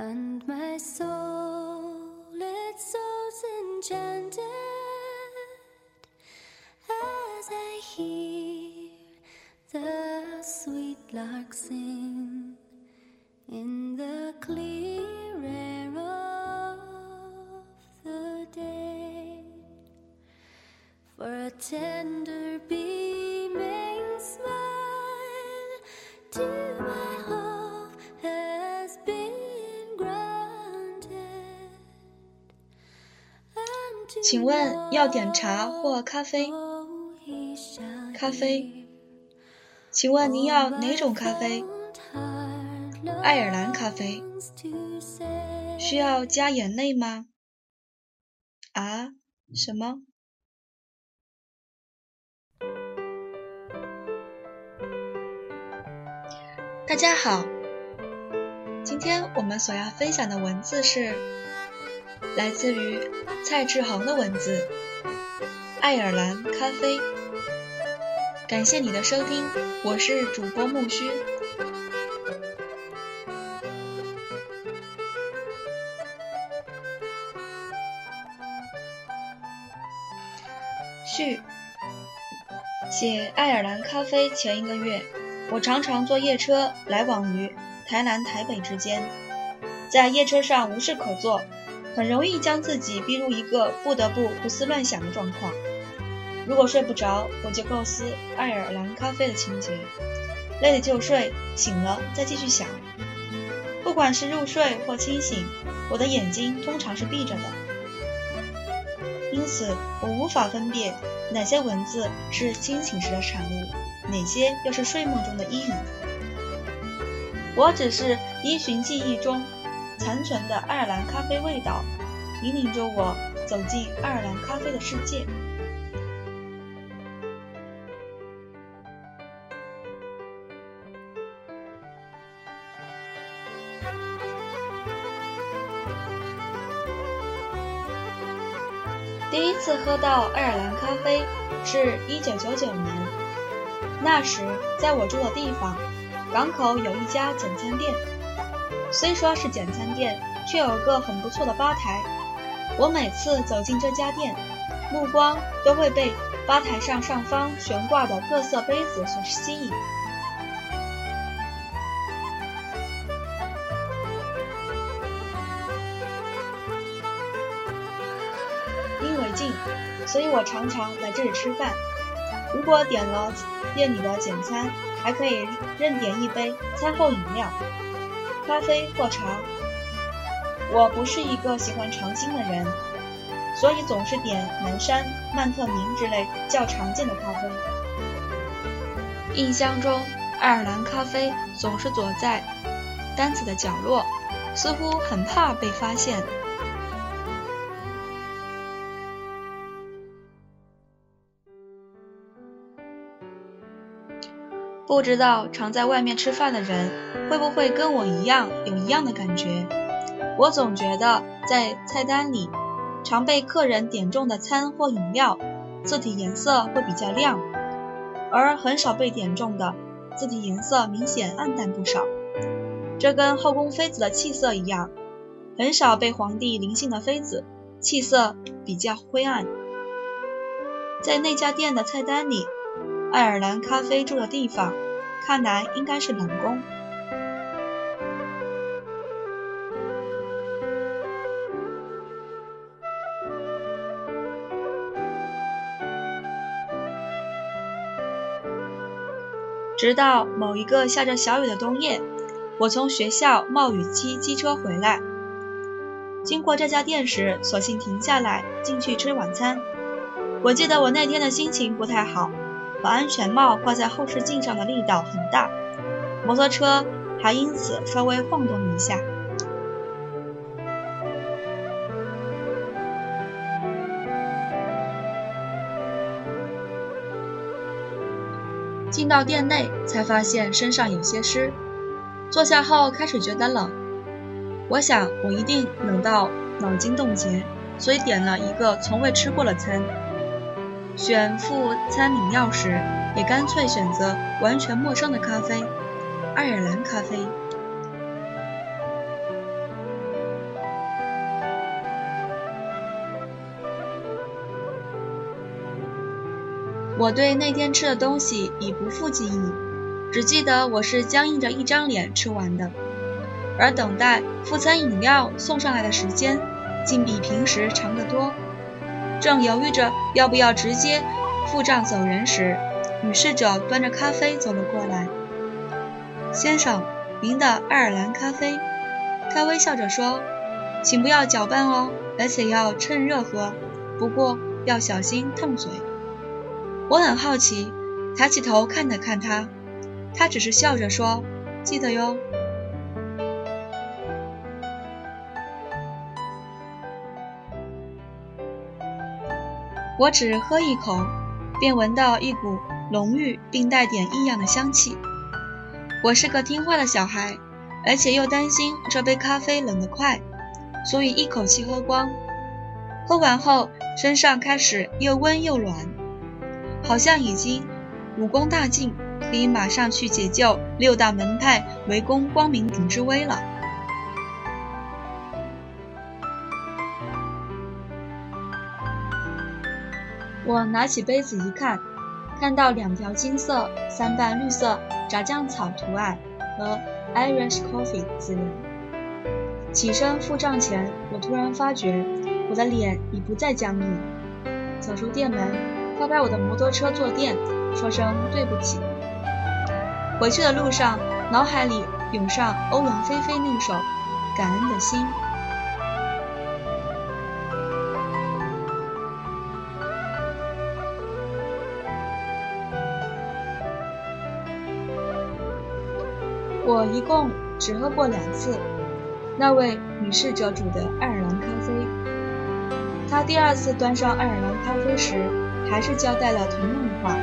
And my soul, its soul's enchanted as I hear the sweet lark sing in the clear air of the day. For a tender beaming smile to my 请问要点茶或咖啡？咖啡。请问您要哪种咖啡？爱尔兰咖啡。需要加眼泪吗？啊？什么？大家好，今天我们所要分享的文字是来自于蔡志恒的文字《爱尔兰咖啡》。感谢你的收听，我是主播木须。序：写爱尔兰咖啡前一个月，我常常坐夜车来往于台南、台北之间，在夜车上无事可做，很容易将自己逼入一个不得不胡思乱想的状况。如果睡不着，我就构思爱尔兰咖啡的情节，累了就睡，醒了再继续想。不管是入睡或清醒，我的眼睛通常是闭着的，因此我无法分辨哪些文字是清醒时的产物，哪些又是睡梦中的呓语。我只是依循记忆中残存的爱尔兰咖啡味道，引领着我走进爱尔兰咖啡的世界。第一次喝到爱尔兰咖啡是一九九九年，那时在我住的地方，港口有一家简餐店。虽说是简餐店，却有个很不错的吧台。我每次走进这家店，目光都会被吧台上上方悬挂的各色杯子所吸引。因为近，所以我常常来这里吃饭。如果点了店里的简餐，还可以任点一杯餐后饮料，咖啡或茶。我不是一个喜欢尝新的人，所以总是点南山、曼特宁之类较常见的咖啡。印象中，爱尔兰咖啡总是躲在单子的角落，似乎很怕被发现。不知道常在外面吃饭的人会不会跟我一样有一样的感觉？我总觉得在菜单里常被客人点中的餐或饮料，字体颜色会比较亮，而很少被点中的字体颜色明显暗淡不少。这跟后宫妃子的气色一样，很少被皇帝临幸的妃子气色比较灰暗。在那家店的菜单里。爱尔兰咖啡住的地方，看来应该是冷宫。直到某一个下着小雨的冬夜，我从学校冒雨骑机车回来，经过这家店时，索性停下来进去吃晚餐。我记得我那天的心情不太好。把安全帽挂在后视镜上的力道很大，摩托车还因此稍微晃动了一下。进到店内，才发现身上有些湿。坐下后开始觉得冷，我想我一定冷到脑筋冻结，所以点了一个从未吃过的餐。选副餐饮料时也干脆选择完全陌生的咖啡爱尔兰咖啡。我对那天吃的东西已不复记忆只记得我是僵硬着一张脸吃完的。而等待副餐饮料送上来的时间竟比平时长得多正犹豫着要不要直接付账走人时，女侍者端着咖啡走了过来。先生，您的爱尔兰咖啡。他微笑着说：“请不要搅拌哦，而且要趁热喝，不过要小心烫嘴。”我很好奇，抬起头看了看他，他只是笑着说：“记得哟。”我只喝一口，便闻到一股浓郁并带点异样的香气。我是个听话的小孩，而且又担心这杯咖啡冷得快，所以一口气喝光。喝完后，身上开始又温又暖，好像已经武功大进，可以马上去解救六大门派围攻光明顶之危了。我拿起杯子一看，看到两条金色、三瓣绿色炸酱草图案和 Irish Coffee 字样。起身付账前，我突然发觉我的脸已不再僵硬。走出店门，拍拍我的摩托车坐垫，说声对不起。回去的路上，脑海里涌上欧阳菲菲那首《感恩的心》。我一共只喝过两次那位女侍者煮的爱尔兰咖啡。她第二次端上爱尔兰咖啡时，还是交代了同样的话，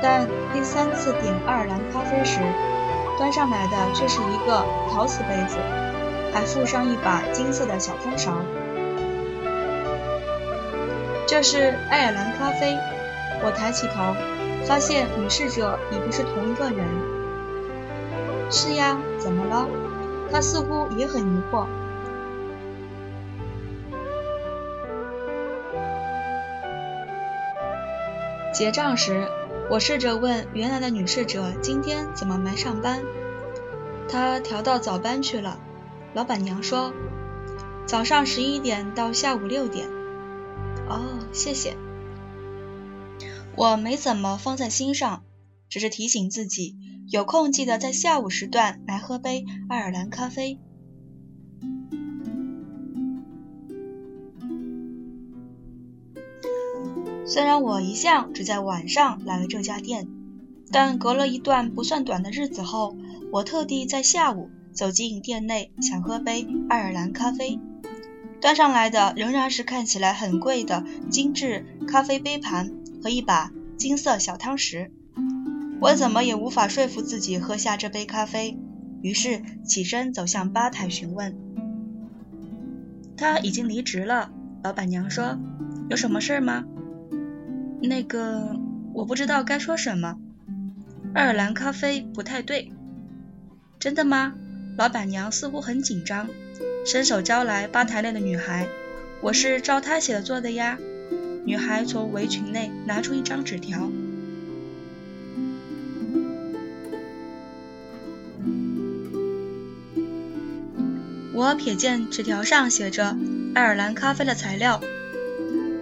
但第三次点爱尔兰咖啡时，端上来的却是一个陶瓷杯子，还附上一把金色的小汤勺。这是爱尔兰咖啡。我抬起头，发现女侍者已不是同一个人。是呀，怎么了？他似乎也很疑惑。结账时，我试着问原来的女侍者今天怎么没上班。她调到早班去了。老板娘说，早上十一点到下午六点。哦，谢谢。我没怎么放在心上，只是提醒自己。有空记得在下午时段来喝杯爱尔兰咖啡。虽然我一向只在晚上来这家店，但隔了一段不算短的日子后，我特地在下午走进店内，想喝杯爱尔兰咖啡。端上来的仍然是看起来很贵的精致咖啡杯盘和一把金色小汤匙。我怎么也无法说服自己喝下这杯咖啡，于是起身走向吧台询问。他已经离职了，老板娘说：“有什么事儿吗？”那个，我不知道该说什么。爱尔兰咖啡不太对。真的吗？老板娘似乎很紧张，伸手招来吧台内的女孩：“我是照她写的做的呀。”女孩从围裙内拿出一张纸条。我瞥见纸条上写着爱尔兰咖啡的材料：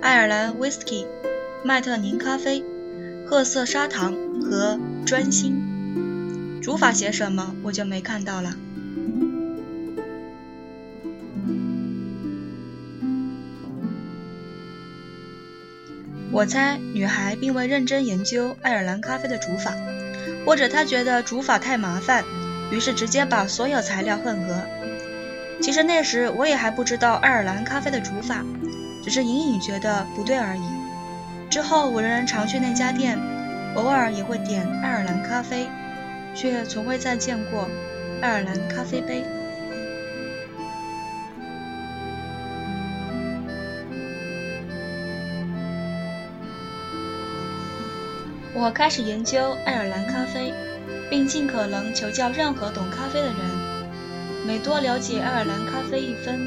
爱尔兰 whisky、麦特宁咖啡、褐色砂糖和砖心。煮法写什么我就没看到了。我猜女孩并未认真研究爱尔兰咖啡的煮法，或者她觉得煮法太麻烦，于是直接把所有材料混合。其实那时我也还不知道爱尔兰咖啡的煮法，只是隐隐觉得不对而已。之后我仍然常去那家店，偶尔也会点爱尔兰咖啡，却从未再见过爱尔兰咖啡杯。我开始研究爱尔兰咖啡，并尽可能求教任何懂咖啡的人。每多了解爱尔兰咖啡一分，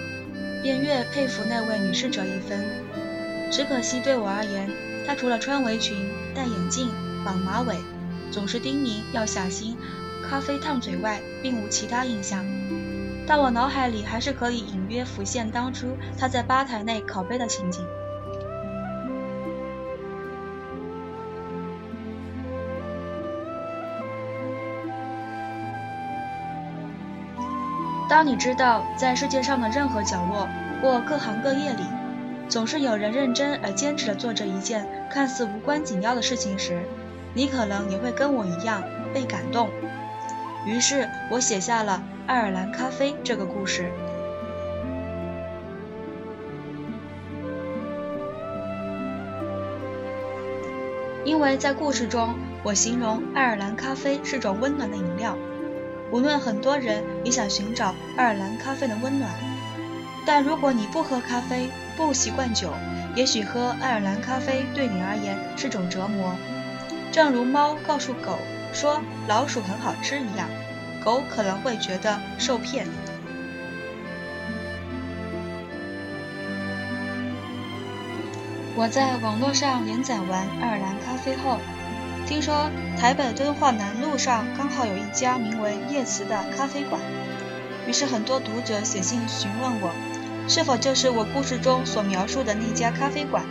便越佩服那位女侍者一分。只可惜对我而言，她除了穿围裙、戴眼镜、绑马尾，总是叮咛要小心咖啡烫嘴外，并无其他印象。但我脑海里还是可以隐约浮现当初她在吧台内拷贝的情景。当你知道，在世界上的任何角落或各行各业里，总是有人认真而坚持地做着一件看似无关紧要的事情时，你可能也会跟我一样被感动。于是我写下了《爱尔兰咖啡》这个故事。因为在故事中，我形容爱尔兰咖啡是种温暖的饮料。无论很多人也想寻找爱尔兰咖啡的温暖，但如果你不喝咖啡，不习惯酒，也许喝爱尔兰咖啡对你而言是种折磨。正如猫告诉狗说老鼠很好吃一样，狗可能会觉得受骗。我在网络上连载完爱尔兰咖啡后。听说台北敦化南路上刚好有一家名为叶慈的咖啡馆，于是很多读者写信询问我，是否就是我故事中所描述的那家咖啡馆。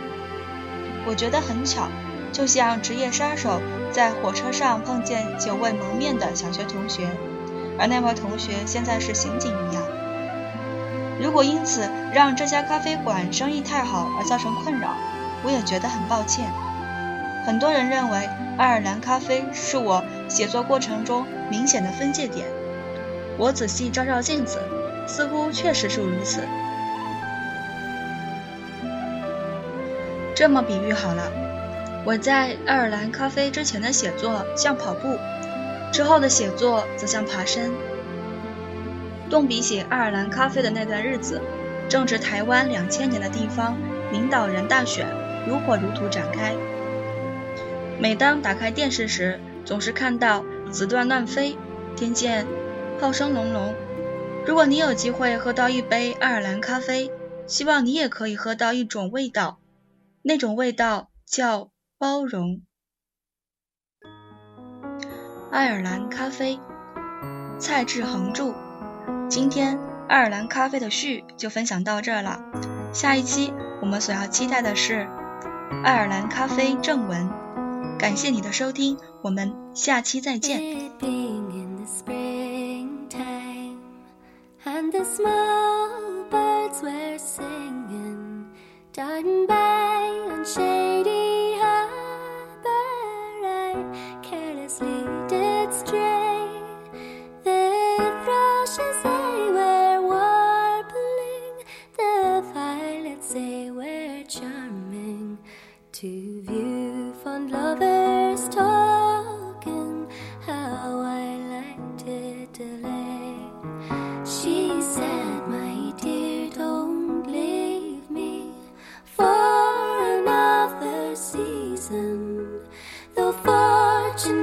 我觉得很巧，就像职业杀手在火车上碰见久未谋面的小学同学，而那位同学现在是刑警一样。如果因此让这家咖啡馆生意太好而造成困扰，我也觉得很抱歉。很多人认为。爱尔兰咖啡是我写作过程中明显的分界点。我仔细照照镜子，似乎确实是如此。这么比喻好了，我在爱尔兰咖啡之前的写作像跑步，之后的写作则像爬山。动笔写爱尔兰咖啡的那段日子，正值台湾两千年的地方领导人大选如火如荼展开。每当打开电视时，总是看到子弹乱飞，听见炮声隆隆。如果你有机会喝到一杯爱尔兰咖啡，希望你也可以喝到一种味道，那种味道叫包容。爱尔兰咖啡，蔡志恒著。今天爱尔兰咖啡的序就分享到这了，下一期我们所要期待的是爱尔兰咖啡正文。感谢你的收听，我们下期再见。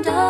wonder